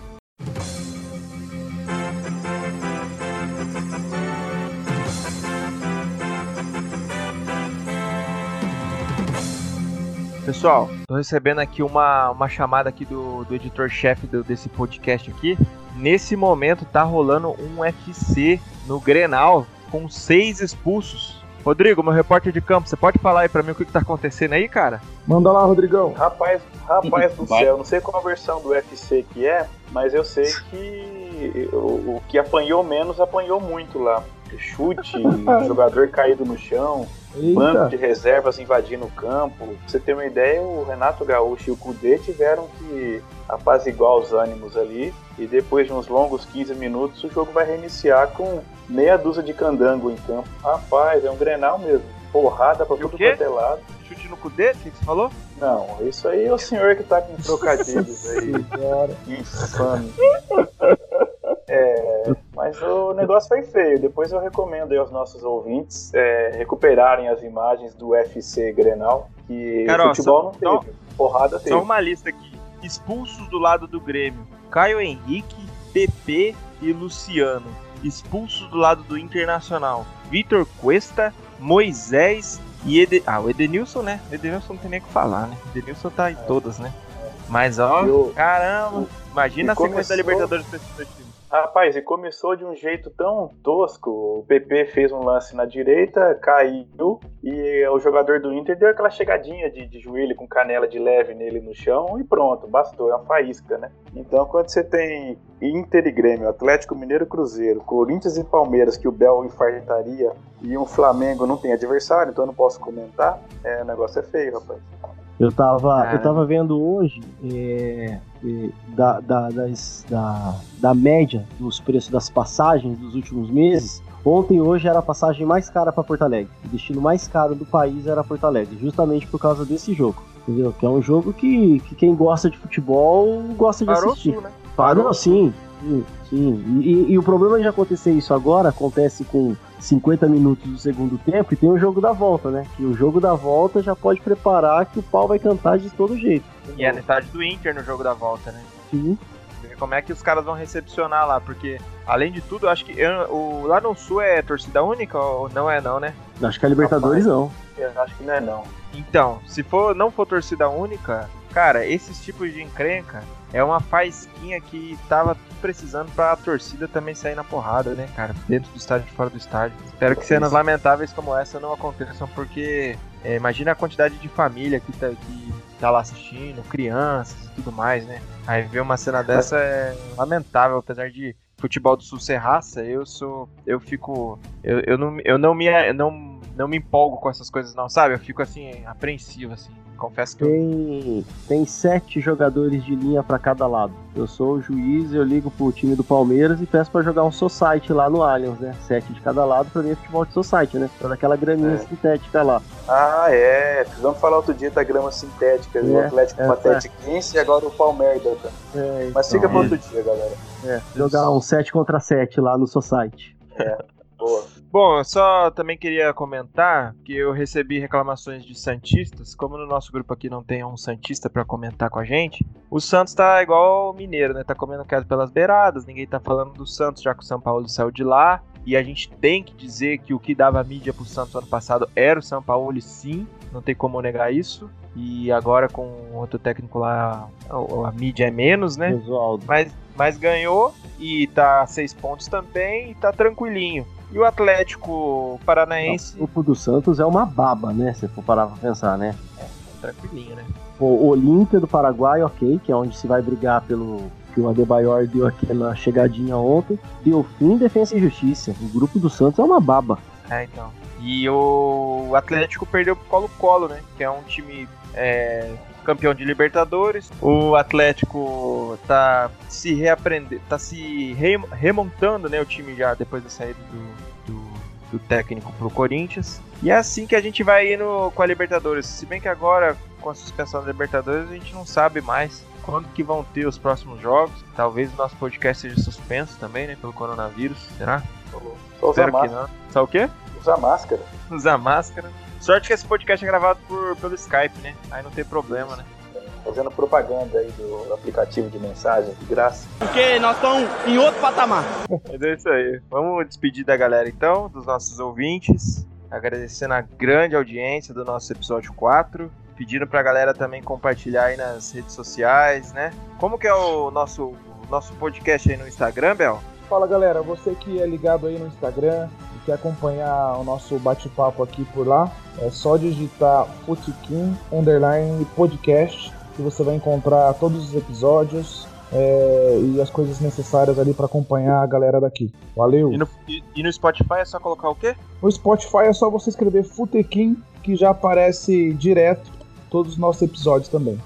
Pessoal, tô recebendo aqui uma, uma chamada aqui do, do editor-chefe do- desse podcast aqui. Nesse momento tá rolando um UFC no Grenal com seis expulsos. Rodrigo, meu repórter de campo, você pode falar aí pra mim o que, que tá acontecendo aí, cara? Manda lá, Rodrigão. Rapaz, rapaz do céu, não sei qual a versão do UFC que é, mas eu sei que o, o que apanhou menos apanhou muito lá. Chute, jogador caído no chão, banco de Eita. reservas invadindo o campo. Pra você ter uma ideia, o Renato Gaúcho e o Cudê tiveram que apaziguar os ânimos ali. E depois de uns longos 15 minutos, o jogo vai reiniciar com meia dúzia de candango em campo. Rapaz, é um grenal mesmo. Porrada pra E o tudo quanto é lado. Chute no Cudê? O que, que você falou? Não, isso aí é o senhor que tá com trocadilhos aí. Senhora. É, mas o negócio foi feio. Depois eu recomendo aí aos nossos ouvintes é, recuperarem as imagens do UFC Grenal, que Cara, ó, futebol só- não teve. Porrada teve. Só uma lista aqui. Expulsos do lado do Grêmio: Caio Henrique, PP e Luciano. Expulsos do lado do Internacional: Vitor Cuesta, Moisés e Ede... Ah, o Edenilson, né? Edenilson não tem nem o que falar, né? Edenilson tá em todas, né? Mas ó, E o- caramba, imagina e a sequência começou- da Libertadores pra times. Rapaz, e começou de um jeito tão tosco. O PP fez um lance na direita, caiu, e o jogador do Inter deu aquela chegadinha de, de joelho com canela de leve nele no chão e pronto, bastou, é uma faísca, né? Então, quando você tem Inter e Grêmio, Atlético Mineiro Cruzeiro, Corinthians e Palmeiras, que o Bel infartaria, e um Flamengo não tem adversário, então eu não posso comentar, é, o negócio é feio, rapaz. Eu tava, eu tava vendo hoje é, é, da, da, das- da, da média dos preços das passagens dos últimos meses. Ontem e hoje era a passagem mais cara para Porto Alegre. O destino mais caro do país era Porto Alegre, justamente por causa desse jogo. Entendeu? Que é um jogo que, que quem gosta de futebol gosta de Parou assistir. sul, né? Parou, sim. Sim, sim. E, e- e o problema de acontecer isso agora acontece com 50 minutos do segundo tempo e tem o jogo da volta, né? Que o jogo da volta já pode preparar que o pau vai cantar de todo jeito. E é no estádio do Inter no jogo da volta, né? Sim. Ver como é que os caras vão recepcionar lá, porque além de tudo, eu acho que eu- o, lá no sul é torcida única ou não é não, né? Acho que a Libertadores não. Eu acho que não é não. Então, se for não for torcida única, cara, esses tipos de encrenca é uma faísquinha que tava precisando pra torcida também sair na porrada, né, cara? Dentro do estádio e fora do estádio. Espero que cenas lamentáveis como essa não aconteçam, porque é, imagina a quantidade de família que tá, que tá lá assistindo, crianças e tudo mais, né? Aí ver uma cena dessa é lamentável, apesar de futebol do sul ser raça, eu sou. Eu fico. Eu, eu, não, eu não me. Eu não não me empolgo com essas coisas, não, sabe? Eu fico assim, apreensivo, assim. Confesso que eu. Tem, tem sete jogadores de linha pra cada lado. Eu sou o juiz, eu ligo pro time do Palmeiras e peço pra jogar um society lá no Allianz, né? Sete de cada lado pra mim é futebol de society, né? Toda aquela graminha É. sintética lá. Ah, é. Precisamos falar outro dia da grama sintética, do É, Atlético é, Patetiquense e agora o Palmeiras. tá? É, Mas fica então, para outro dia, galera. é, jogar um 7 contra 7 lá no society. Boa. Bom, eu só também queria comentar que eu recebi reclamações de Santistas. Como no nosso grupo aqui não tem um Santista pra comentar com a gente, o Santos tá igual o Mineiro, né? Tá comendo queda pelas beiradas, ninguém tá falando do Santos, já que o São Paulo saiu de lá. E a gente tem que dizer que o que dava mídia pro Santos ano passado era o São Paulo, sim. Não tem como negar isso. E agora com outro técnico lá, a, a mídia é menos, né? Mas, mas ganhou e tá a seis pontos também e tá tranquilinho. E o Atlético O Paranaense, grupo do Santos é uma baba, né? Se for parar pra pensar, né? tranquilinho, né? O Olímpia do Paraguai, ok, que é onde se vai brigar pelo que o Adebayor deu aqui na chegadinha ontem. Delfim, Defesa e Justiça. O grupo do Santos é uma baba. É, então. E o Atlético perdeu pro Colo-Colo, né? Que é um time é, campeão de Libertadores. O Atlético tá se reaprender, tá se re- remontando, né? O time já depois da saída do, do, do técnico pro Corinthians. E é assim que a gente vai indo com a Libertadores. Se bem que agora, com a suspensão da Libertadores, a gente não sabe mais quando que vão ter os próximos jogos. Talvez o nosso podcast seja suspenso também, né? Pelo coronavírus. Será? Só usar Espero máscara. Só o quê? Usar máscara. usar máscara. Sorte que esse podcast é gravado por, pelo Skype, né? Aí não tem problema, né? Fazendo propaganda aí do aplicativo de mensagem, de graça. Porque nós estamos em outro patamar. Mas é isso aí. Vamos despedir da galera então, dos nossos ouvintes. Agradecendo a grande audiência do nosso episódio 4. Pedindo pra galera também compartilhar aí nas redes sociais, né? Como que é o nosso, o nosso podcast aí no Instagram, Bel? Fala galera, você que é ligado aí no Instagram quer acompanhar o nosso bate-papo aqui por lá, é só digitar Futiquim Underline Podcast que você vai encontrar todos os episódios é, e as coisas necessárias ali para acompanhar a galera daqui. Valeu! E no, e, e no Spotify é só colocar o quê? No Spotify é só você escrever Futequim que já aparece direto todos os nossos episódios também.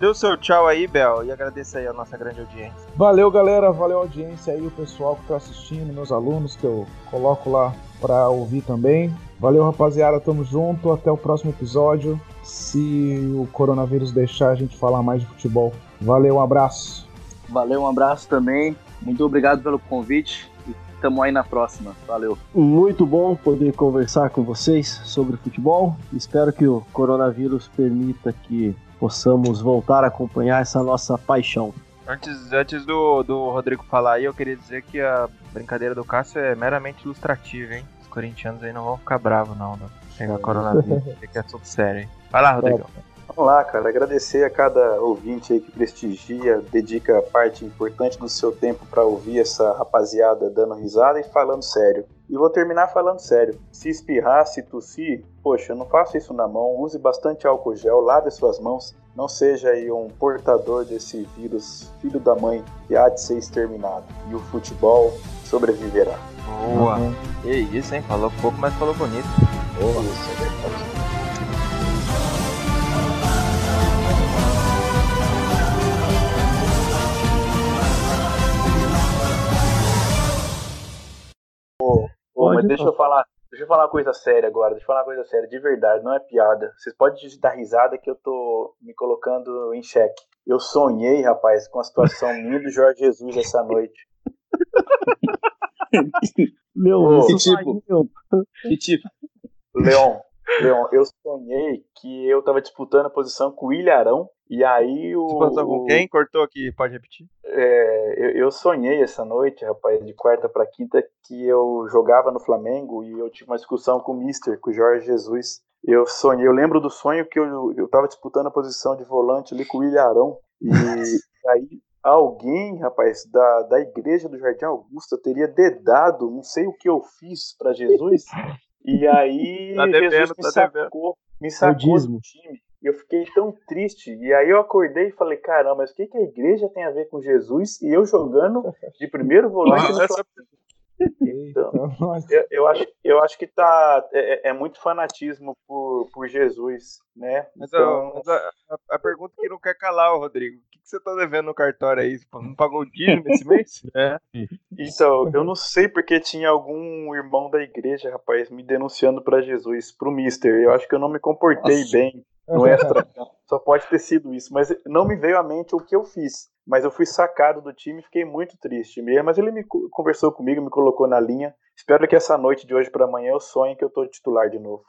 Dê o seu tchau aí, Bel, e agradeça aí a nossa grande audiência. Valeu, galera. Valeu a audiência aí, o pessoal que tá assistindo, meus alunos que eu coloco lá pra ouvir também. Valeu, rapaziada. Tamo junto. Até o próximo episódio. Se o coronavírus deixar a gente falar mais de futebol. Valeu, um abraço. Valeu, um abraço também. Muito obrigado pelo convite. E tamo aí na próxima. Valeu. Muito bom poder conversar com vocês sobre futebol. Espero que o coronavírus permita que possamos voltar a acompanhar essa nossa paixão. Antes, antes do, do Rodrigo falar aí, eu queria dizer que a brincadeira do Cássio é meramente ilustrativa, hein? Os corintianos aí não vão ficar bravos, não, não. Pegar coronavírus, que é assunto sério, hein? Vai lá, Rodrigo. Vamos lá, cara. Agradecer a cada ouvinte aí que prestigia, dedica parte importante do seu tempo para ouvir essa rapaziada dando risada e falando sério. E vou terminar falando sério. Se espirrar, se tossir, poxa, não faça isso na mão. Use bastante álcool gel, lave suas mãos. Não seja aí um portador desse vírus, filho da mãe, que há de ser exterminado. E o futebol sobreviverá. Boa. Que isso, hein? Falou pouco, mas falou bonito. Isso, é Deixa eu falar, deixa eu falar uma coisa séria agora, deixa eu falar uma coisa séria, de verdade, não é piada. Vocês podem dar risada que eu tô me colocando em xeque. Eu sonhei, rapaz, com a situação minha do Jorge Jesus essa noite. Meu, Ô, isso que tipo? Que tipo, Leon, Leon, eu sonhei que eu tava disputando a posição com o Ilharão e aí o. Passou com quem? Cortou aqui, pode repetir? É, eu, eu sonhei essa noite, rapaz, de quarta para quinta, que eu jogava no Flamengo e eu tive uma discussão com o Mister, com o Jorge Jesus. Eu sonhei, eu lembro do sonho que eu, eu tava disputando a posição de volante ali com o Ilharão. E aí alguém, rapaz, da, da igreja do Jardim Augusta teria dedado, não sei o que eu fiz para Jesus. E aí Tá devendo, Jesus me tá devendo. sacou, me sacou dízimo. do time. E eu fiquei tão triste. E aí eu acordei e falei, caramba, mas o que, que a igreja tem a ver com Jesus e eu jogando de primeiro volante Essa- Nós. Eu, eu acho, eu acho que tá, é, é muito fanatismo por, por Jesus, né? Mas, Então, mas a, a- a pergunta que não quer calar, Rodrigo. O que, que você tá devendo no cartório aí? Não pagou o dízimo esse mês? É. Então, eu não sei porque tinha algum irmão da igreja, rapaz, me denunciando pra Jesus, pro Mister. Eu acho que eu não me comportei Nossa. bem no extra. Só pode ter sido isso, mas não me veio à mente o que eu fiz. Mas eu fui sacado do time e fiquei muito triste mesmo. Mas ele me co- conversou comigo, me colocou na linha. Espero que essa noite de hoje pra amanhã eu sonhe que eu tô titular de novo.